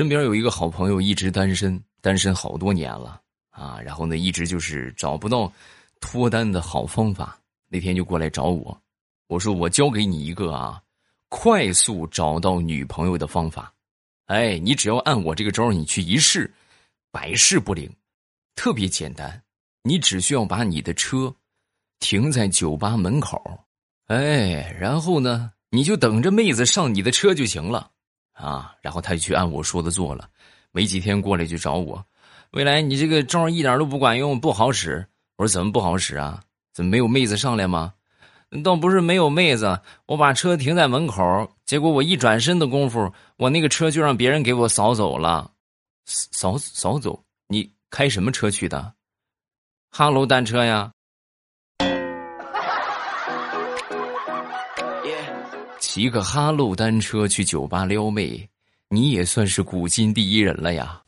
身边有一个好朋友一直单身，单身好多年了啊，然后呢，一直就是找不到脱单的好方法。那天就过来找我，我说我教给你一个啊，快速找到女朋友的方法。哎，你只要按我这个招你去一试，百试不灵。特别简单，你只需要把你的车停在酒吧门口，哎，然后呢，你就等着妹子上你的车就行了。啊，然后他就去按我说的做了，没几天过来就找我，未来你这个招一点都不管用，不好使。我说怎么不好使啊？怎么没有妹子上来吗？倒不是没有妹子，我把车停在门口，结果我一转身的功夫，我那个车就让别人给我扫走了，扫扫走？你开什么车去的？哈喽单车呀。骑个哈喽单车去酒吧撩妹，你也算是古今第一人了呀！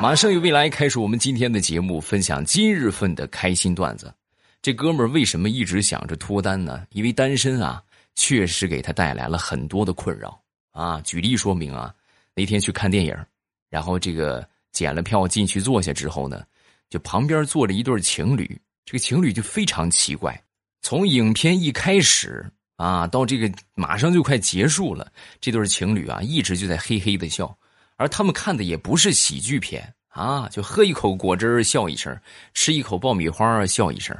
马上与未来开始我们今天的节目，分享今日份的开心段子。这哥们儿为什么一直想着脱单呢？因为单身啊，确实给他带来了很多的困扰啊。举例说明啊，那天去看电影，然后这个检了票进去坐下之后呢，就旁边坐着一对情侣，这个情侣就非常奇怪，从影片一开始。啊，到这个马上就快结束了，这对情侣啊一直就在嘿嘿的笑，而他们看的也不是喜剧片啊，就喝一口果汁笑一声，吃一口爆米花笑一声，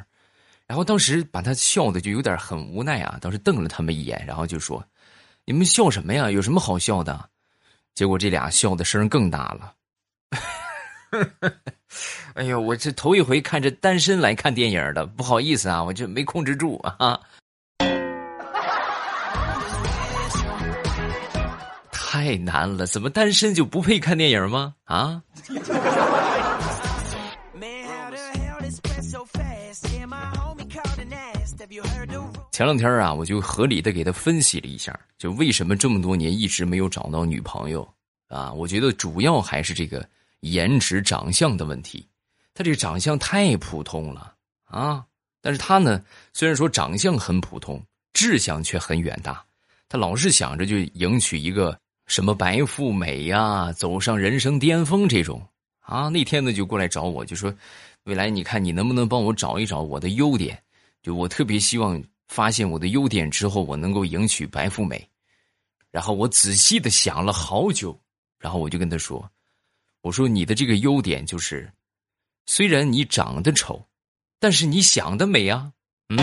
然后当时把他笑的就有点很无奈啊，当时瞪了他们一眼，然后就说：“你们笑什么呀？有什么好笑的？”结果这俩笑的声更大了。哎呦，我这头一回看着单身来看电影的，不好意思啊，我这没控制住啊。太难了，怎么单身就不配看电影吗？啊！前两天啊，我就合理的给他分析了一下，就为什么这么多年一直没有找到女朋友啊？我觉得主要还是这个颜值、长相的问题。他这个长相太普通了啊！但是他呢，虽然说长相很普通，志向却很远大。他老是想着就迎娶一个。什么白富美呀，走上人生巅峰这种啊？那天呢就过来找我，就说：“未来，你看你能不能帮我找一找我的优点？就我特别希望发现我的优点之后，我能够迎娶白富美。”然后我仔细的想了好久，然后我就跟他说：“我说你的这个优点就是，虽然你长得丑，但是你想的美啊，嗯。”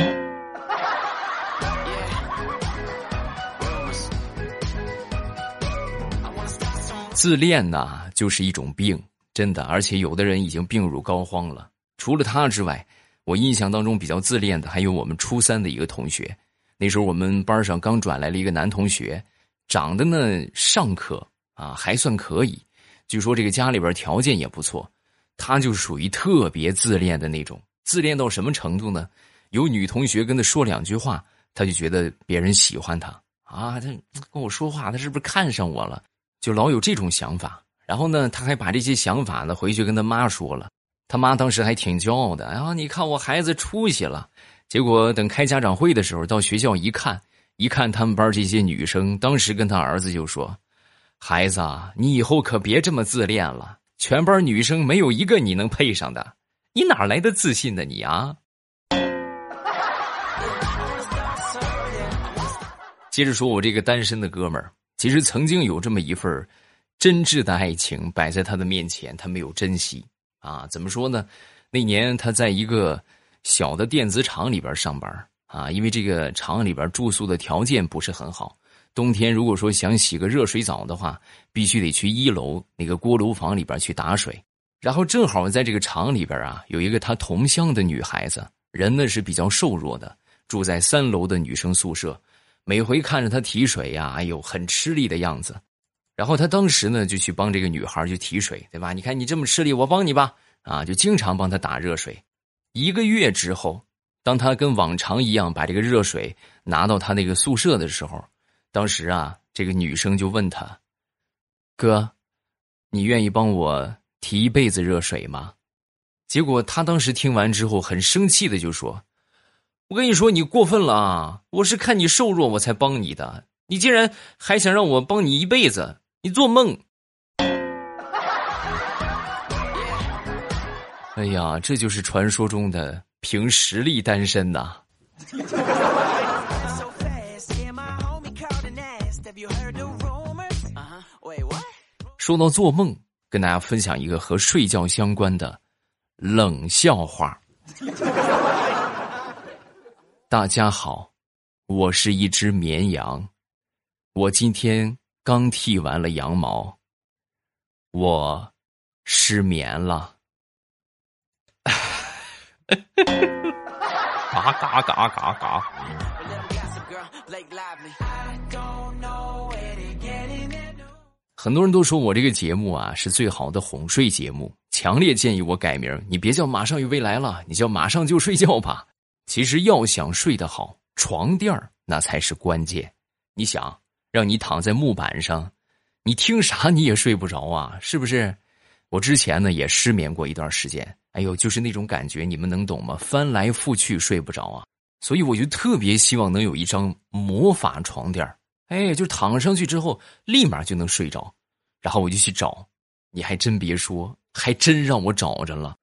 自恋呐，就是一种病，真的。而且有的人已经病入膏肓了。除了他之外，我印象当中比较自恋的还有我们初三的一个同学。那时候我们班上刚转来了一个男同学，长得呢尚可啊，还算可以。据说这个家里边条件也不错，他就属于特别自恋的那种。自恋到什么程度呢？有女同学跟他说两句话，他就觉得别人喜欢他啊。他跟我说话，他是不是看上我了？就老有这种想法，然后呢，他还把这些想法呢回去跟他妈说了，他妈当时还挺骄傲的，啊，你看我孩子出息了。结果等开家长会的时候，到学校一看，一看他们班这些女生，当时跟他儿子就说：“孩子，啊，你以后可别这么自恋了，全班女生没有一个你能配上的，你哪来的自信呢？你啊！” 接着说，我这个单身的哥们儿。其实曾经有这么一份真挚的爱情摆在他的面前，他没有珍惜啊？怎么说呢？那年他在一个小的电子厂里边上班啊，因为这个厂里边住宿的条件不是很好，冬天如果说想洗个热水澡的话，必须得去一楼那个锅炉房里边去打水。然后正好在这个厂里边啊，有一个他同乡的女孩子，人呢是比较瘦弱的，住在三楼的女生宿舍。每回看着他提水呀，哎呦，很吃力的样子。然后他当时呢，就去帮这个女孩去提水，对吧？你看你这么吃力，我帮你吧。啊，就经常帮他打热水。一个月之后，当他跟往常一样把这个热水拿到他那个宿舍的时候，当时啊，这个女生就问他：“哥，你愿意帮我提一辈子热水吗？”结果他当时听完之后，很生气的就说。我跟你说，你过分了啊！我是看你瘦弱，我才帮你的。你竟然还想让我帮你一辈子，你做梦！哎呀，这就是传说中的凭实力单身呐！说到做梦，跟大家分享一个和睡觉相关的冷笑话。大家好，我是一只绵羊，我今天刚剃完了羊毛，我失眠了。嘎嘎嘎嘎嘎！很多人都说我这个节目啊是最好的哄睡节目，强烈建议我改名，你别叫《马上与未来》了，你叫《马上就睡觉》吧。其实要想睡得好，床垫那才是关键。你想让你躺在木板上，你听啥你也睡不着啊，是不是？我之前呢也失眠过一段时间，哎呦，就是那种感觉，你们能懂吗？翻来覆去睡不着啊，所以我就特别希望能有一张魔法床垫哎，就躺上去之后，立马就能睡着。然后我就去找，你还真别说，还真让我找着了。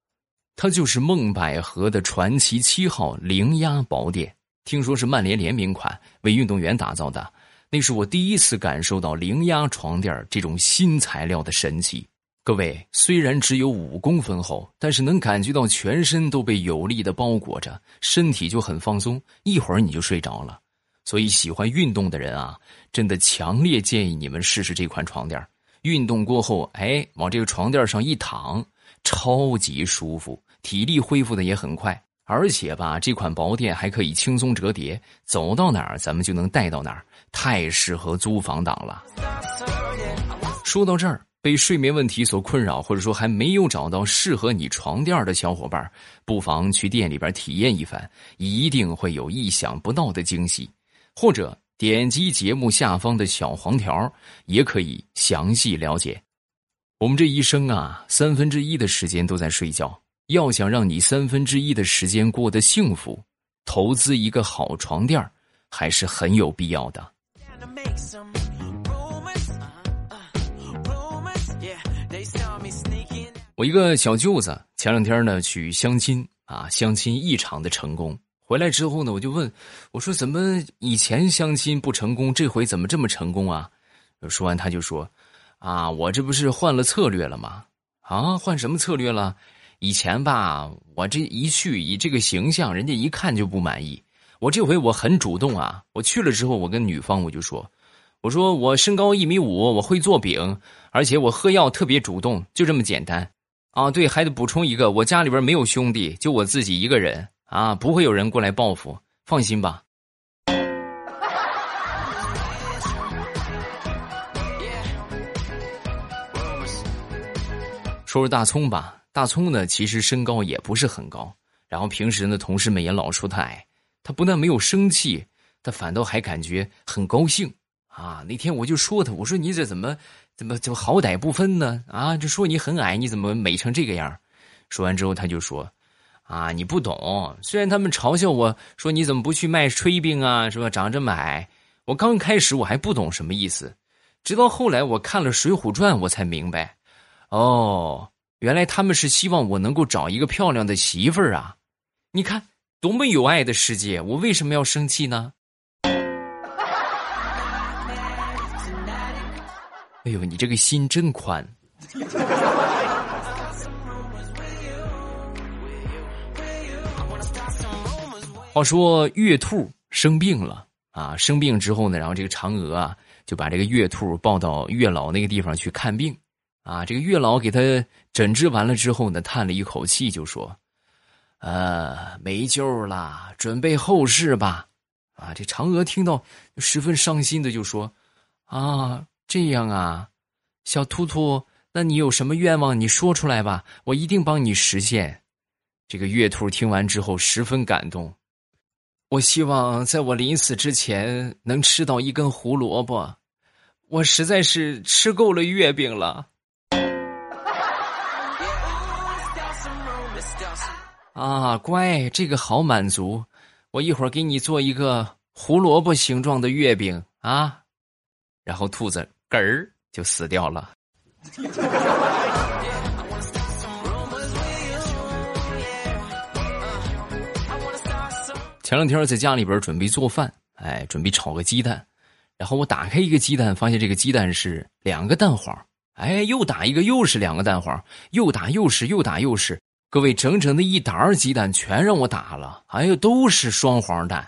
它就是梦百合的传奇七号零压宝垫，听说是曼联联名款，为运动员打造的。那是我第一次感受到零压床垫这种新材料的神奇。各位，虽然只有五公分厚，但是能感觉到全身都被有力的包裹着，身体就很放松，一会儿你就睡着了。所以喜欢运动的人啊，真的强烈建议你们试试这款床垫。运动过后，哎，往这个床垫上一躺，超级舒服，体力恢复的也很快。而且吧，这款薄垫还可以轻松折叠，走到哪儿咱们就能带到哪儿，太适合租房党了。说到这儿，被睡眠问题所困扰，或者说还没有找到适合你床垫的小伙伴，不妨去店里边体验一番，一定会有意想不到的惊喜，或者。点击节目下方的小黄条，也可以详细了解。我们这一生啊，三分之一的时间都在睡觉。要想让你三分之一的时间过得幸福，投资一个好床垫还是很有必要的。我一个小舅子前两天呢去相亲啊，相亲异常的成功。回来之后呢，我就问我说：“怎么以前相亲不成功，这回怎么这么成功啊？”说完他就说：“啊，我这不是换了策略了吗？啊，换什么策略了？以前吧，我这一去以这个形象，人家一看就不满意。我这回我很主动啊，我去了之后，我跟女方我就说：我说我身高一米五，我会做饼，而且我喝药特别主动，就这么简单。啊，对，还得补充一个，我家里边没有兄弟，就我自己一个人。”啊，不会有人过来报复，放心吧。说说大葱吧，大葱呢，其实身高也不是很高，然后平时呢，同事们也老说他矮，他不但没有生气，他反倒还感觉很高兴啊。那天我就说他，我说你这怎么怎么就好歹不分呢？啊，就说你很矮，你怎么美成这个样？说完之后，他就说。啊，你不懂。虽然他们嘲笑我说你怎么不去卖炊饼啊，是吧？长这么矮，我刚开始我还不懂什么意思，直到后来我看了《水浒传》，我才明白，哦，原来他们是希望我能够找一个漂亮的媳妇儿啊！你看多么有爱的世界，我为什么要生气呢？哎呦，你这个心真宽。话说月兔生病了啊，生病之后呢，然后这个嫦娥啊就把这个月兔抱到月老那个地方去看病，啊，这个月老给他诊治完了之后呢，叹了一口气就说：“呃，没救了，准备后事吧。”啊，这嫦娥听到十分伤心的就说：“啊，这样啊，小兔兔，那你有什么愿望？你说出来吧，我一定帮你实现。”这个月兔听完之后十分感动。我希望在我临死之前能吃到一根胡萝卜，我实在是吃够了月饼了。啊，乖，这个好满足，我一会儿给你做一个胡萝卜形状的月饼啊。然后兔子嗝儿就死掉了。前两天在家里边准备做饭，哎，准备炒个鸡蛋，然后我打开一个鸡蛋，发现这个鸡蛋是两个蛋黄，哎，又打一个又是两个蛋黄，又打又是又打又是，各位整整的一沓鸡蛋全让我打了，哎呦，都是双黄蛋，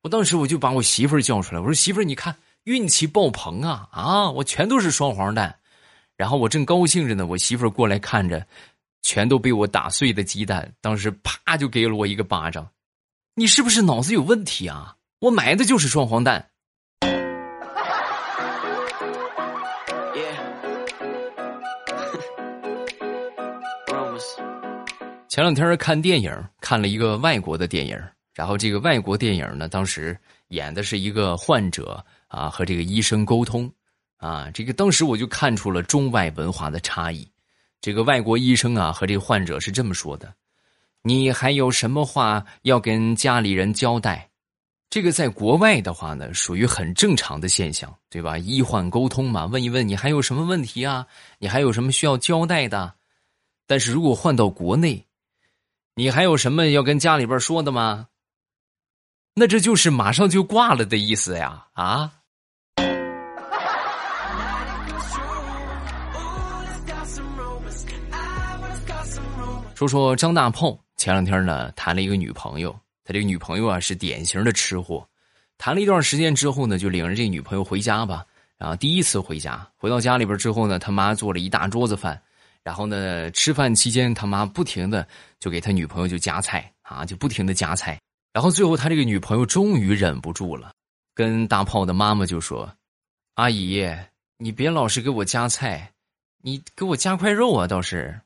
我当时我就把我媳妇儿叫出来，我说媳妇儿你看运气爆棚啊啊，我全都是双黄蛋，然后我正高兴着呢，我媳妇儿过来看着，全都被我打碎的鸡蛋，当时啪就给了我一个巴掌。你是不是脑子有问题啊？我买的就是双黄蛋。前两天看电影，看了一个外国的电影，然后这个外国电影呢，当时演的是一个患者啊和这个医生沟通啊，这个当时我就看出了中外文化的差异。这个外国医生啊和这个患者是这么说的。你还有什么话要跟家里人交代？这个在国外的话呢，属于很正常的现象，对吧？医患沟通嘛，问一问你还有什么问题啊？你还有什么需要交代的？但是如果换到国内，你还有什么要跟家里边说的吗？那这就是马上就挂了的意思呀！啊？说说张大炮。前两天呢，谈了一个女朋友，他这个女朋友啊是典型的吃货。谈了一段时间之后呢，就领着这女朋友回家吧。然后第一次回家，回到家里边之后呢，他妈做了一大桌子饭。然后呢，吃饭期间他妈不停的就给他女朋友就夹菜啊，就不停的夹菜。然后最后他这个女朋友终于忍不住了，跟大炮的妈妈就说：“阿姨，你别老是给我夹菜，你给我夹块肉啊，倒是。”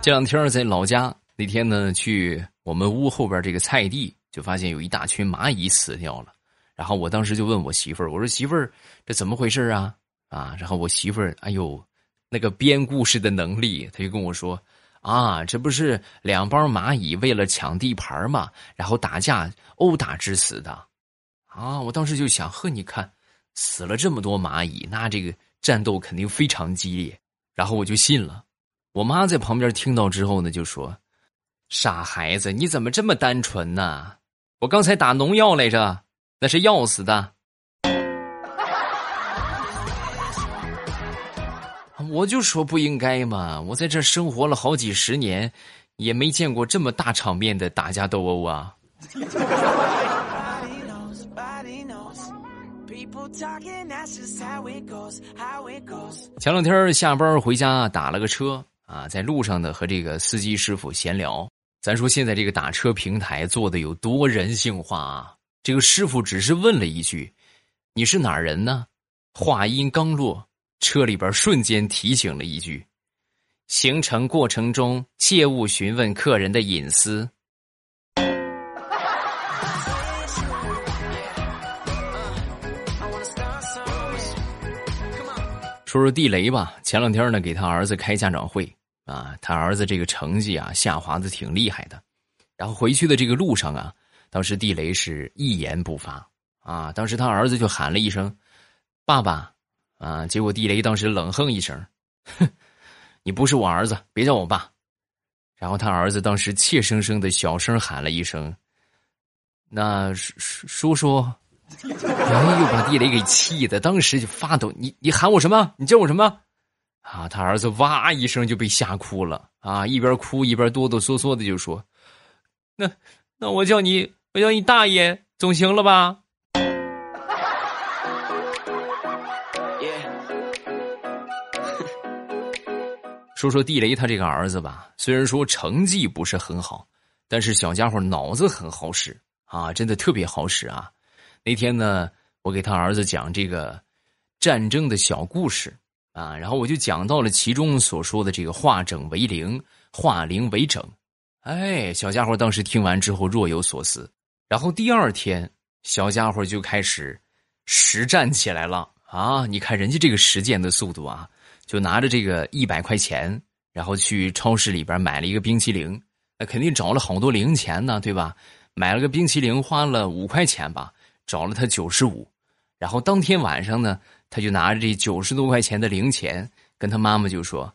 这两天在老家，那天呢去我们屋后边这个菜地，就发现有一大群蚂蚁死掉了。然后我当时就问我媳妇儿：“我说媳妇儿，这怎么回事啊？”啊，然后我媳妇儿，哎呦，那个编故事的能力，他就跟我说：“啊，这不是两帮蚂蚁为了抢地盘嘛，然后打架殴打致死的。”啊，我当时就想：呵，你看死了这么多蚂蚁，那这个战斗肯定非常激烈。然后我就信了。我妈在旁边听到之后呢，就说：“傻孩子，你怎么这么单纯呢？我刚才打农药来着，那是要死的。”我就说不应该嘛！我在这生活了好几十年，也没见过这么大场面的打架斗殴啊。前两天下班回家打了个车。啊，在路上呢，和这个司机师傅闲聊。咱说现在这个打车平台做的有多人性化啊？这个师傅只是问了一句：“你是哪人呢？”话音刚落，车里边瞬间提醒了一句：“行程过程中切勿询问客人的隐私。”说说地雷吧，前两天呢，给他儿子开家长会。啊，他儿子这个成绩啊下滑的挺厉害的，然后回去的这个路上啊，当时地雷是一言不发啊，当时他儿子就喊了一声“爸爸”，啊，结果地雷当时冷哼一声：“哼，你不是我儿子，别叫我爸。”然后他儿子当时怯生生的小声喊了一声：“那叔叔叔。”哎呦，把地雷给气的，当时就发抖。你你喊我什么？你叫我什么？啊！他儿子哇一声就被吓哭了啊！一边哭一边哆哆嗦嗦的就说：“那那我叫你我叫你大爷总行了吧？” 说说地雷他这个儿子吧，虽然说成绩不是很好，但是小家伙脑子很好使啊，真的特别好使啊！那天呢，我给他儿子讲这个战争的小故事。啊，然后我就讲到了其中所说的这个化整为零，化零为整。哎，小家伙当时听完之后若有所思。然后第二天，小家伙就开始实战起来了啊！你看人家这个实践的速度啊，就拿着这个一百块钱，然后去超市里边买了一个冰淇淋，那肯定找了好多零钱呢，对吧？买了个冰淇淋，花了五块钱吧，找了他九十五。然后当天晚上呢，他就拿着这九十多块钱的零钱，跟他妈妈就说：“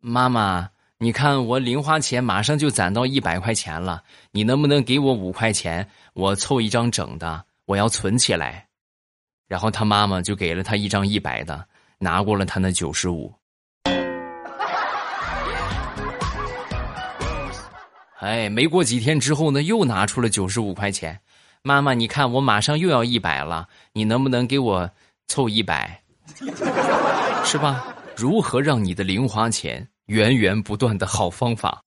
妈妈，你看我零花钱马上就攒到一百块钱了，你能不能给我五块钱，我凑一张整的，我要存起来。”然后他妈妈就给了他一张一百的，拿过了他那九十五。哎，没过几天之后呢，又拿出了九十五块钱。妈妈，你看我马上又要一百了，你能不能给我凑一百？是吧？如何让你的零花钱源源不断的好方法？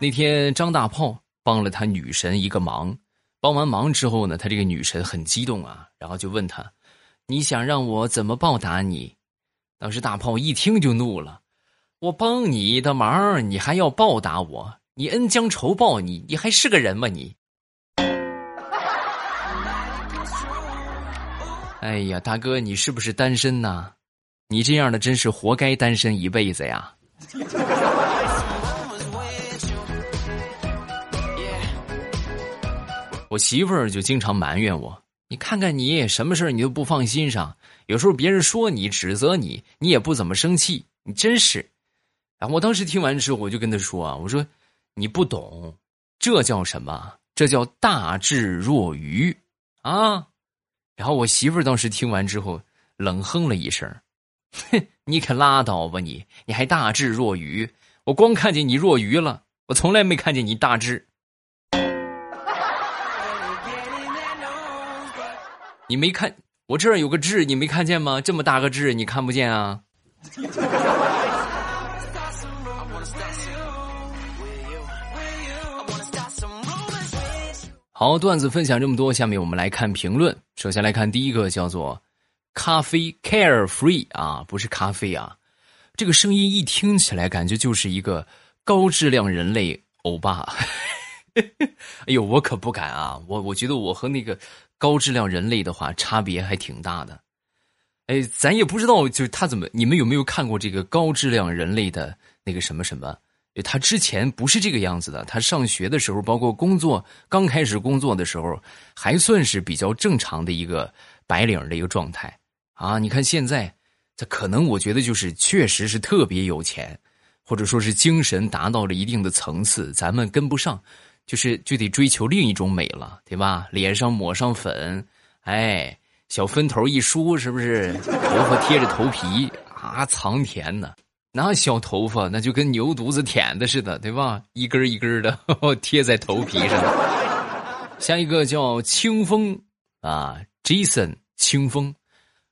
那天张大炮帮了他女神一个忙，帮完忙之后呢，他这个女神很激动啊，然后就问他：“你想让我怎么报答你？”当时大炮一听就怒了。我帮你的忙，你还要报答我？你恩将仇报，你你还是个人吗？你！哎呀，大哥，你是不是单身呐？你这样的真是活该单身一辈子呀！我媳妇儿就经常埋怨我，你看看你什么事你都不放心上，有时候别人说你、指责你，你也不怎么生气，你真是。然后我当时听完之后，我就跟他说啊：“我说你不懂，这叫什么？这叫大智若愚啊！”然后我媳妇儿当时听完之后，冷哼了一声：“哼，你可拉倒吧你！你还大智若愚？我光看见你若愚了，我从来没看见你大智。你没看我这儿有个痣，你没看见吗？这么大个痣，你看不见啊？”好，段子分享这么多，下面我们来看评论。首先来看第一个，叫做“咖啡 carefree” 啊，不是咖啡啊，这个声音一听起来感觉就是一个高质量人类欧巴。哎呦，我可不敢啊，我我觉得我和那个高质量人类的话差别还挺大的。哎，咱也不知道，就是他怎么，你们有没有看过这个高质量人类的那个什么什么？他之前不是这个样子的，他上学的时候，包括工作刚开始工作的时候，还算是比较正常的一个白领的一个状态啊。你看现在，他可能我觉得就是确实是特别有钱，或者说是精神达到了一定的层次，咱们跟不上，就是就得追求另一种美了，对吧？脸上抹上粉，哎，小分头一梳，是不是？头发贴着头皮啊，藏甜呢。那小头发那就跟牛犊子舔的似的，对吧？一根一根的 贴在头皮上。下一个叫清风啊，Jason 清风，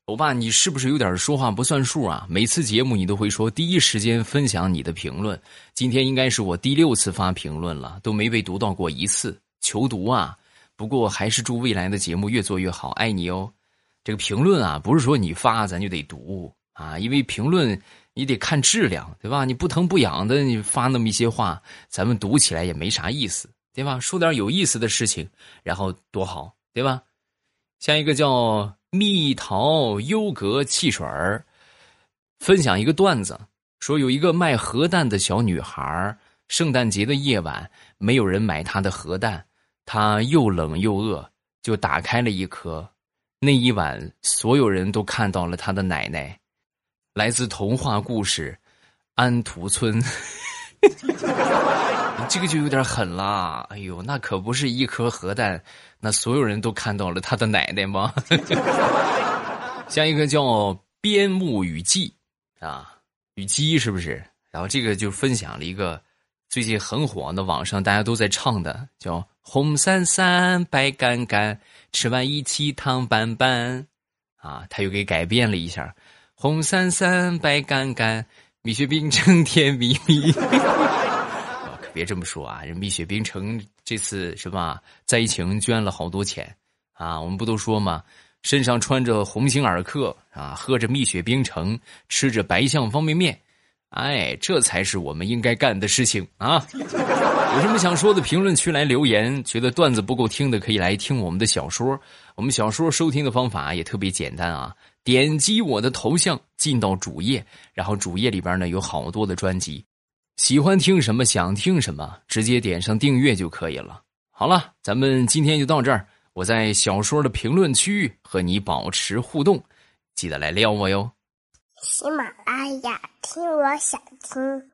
欧巴，你是不是有点说话不算数啊？每次节目你都会说第一时间分享你的评论，今天应该是我第六次发评论了，都没被读到过一次，求读啊！不过还是祝未来的节目越做越好，爱你哦。这个评论啊，不是说你发咱就得读啊，因为评论。你得看质量，对吧？你不疼不痒的，你发那么一些话，咱们读起来也没啥意思，对吧？说点有意思的事情，然后多好，对吧？下一个叫蜜桃优格汽水儿，分享一个段子，说有一个卖核弹的小女孩，圣诞节的夜晚没有人买她的核弹，她又冷又饿，就打开了一颗。那一晚，所有人都看到了她的奶奶。来自童话故事《安徒村》，这个就有点狠啦！哎呦，那可不是一颗核弹，那所有人都看到了他的奶奶吗？下一个叫《边牧雨季》啊，雨季是不是？然后这个就分享了一个最近很火的网上大家都在唱的，叫《红伞伞白杆杆，吃完一起糖拌拌》啊，他又给改编了一下。红伞伞，白杆杆，蜜雪冰城甜蜜蜜。可别这么说啊！人蜜雪冰城这次是吧？灾情捐了好多钱啊！我们不都说吗？身上穿着鸿星尔克啊，喝着蜜雪冰城，吃着白象方便面，哎，这才是我们应该干的事情啊！有什么想说的，评论区来留言。觉得段子不够听的，可以来听我们的小说。我们小说收听的方法也特别简单啊。点击我的头像进到主页，然后主页里边呢有好多的专辑，喜欢听什么想听什么，直接点上订阅就可以了。好了，咱们今天就到这儿。我在小说的评论区和你保持互动，记得来撩我哟。喜马拉雅听，我想听。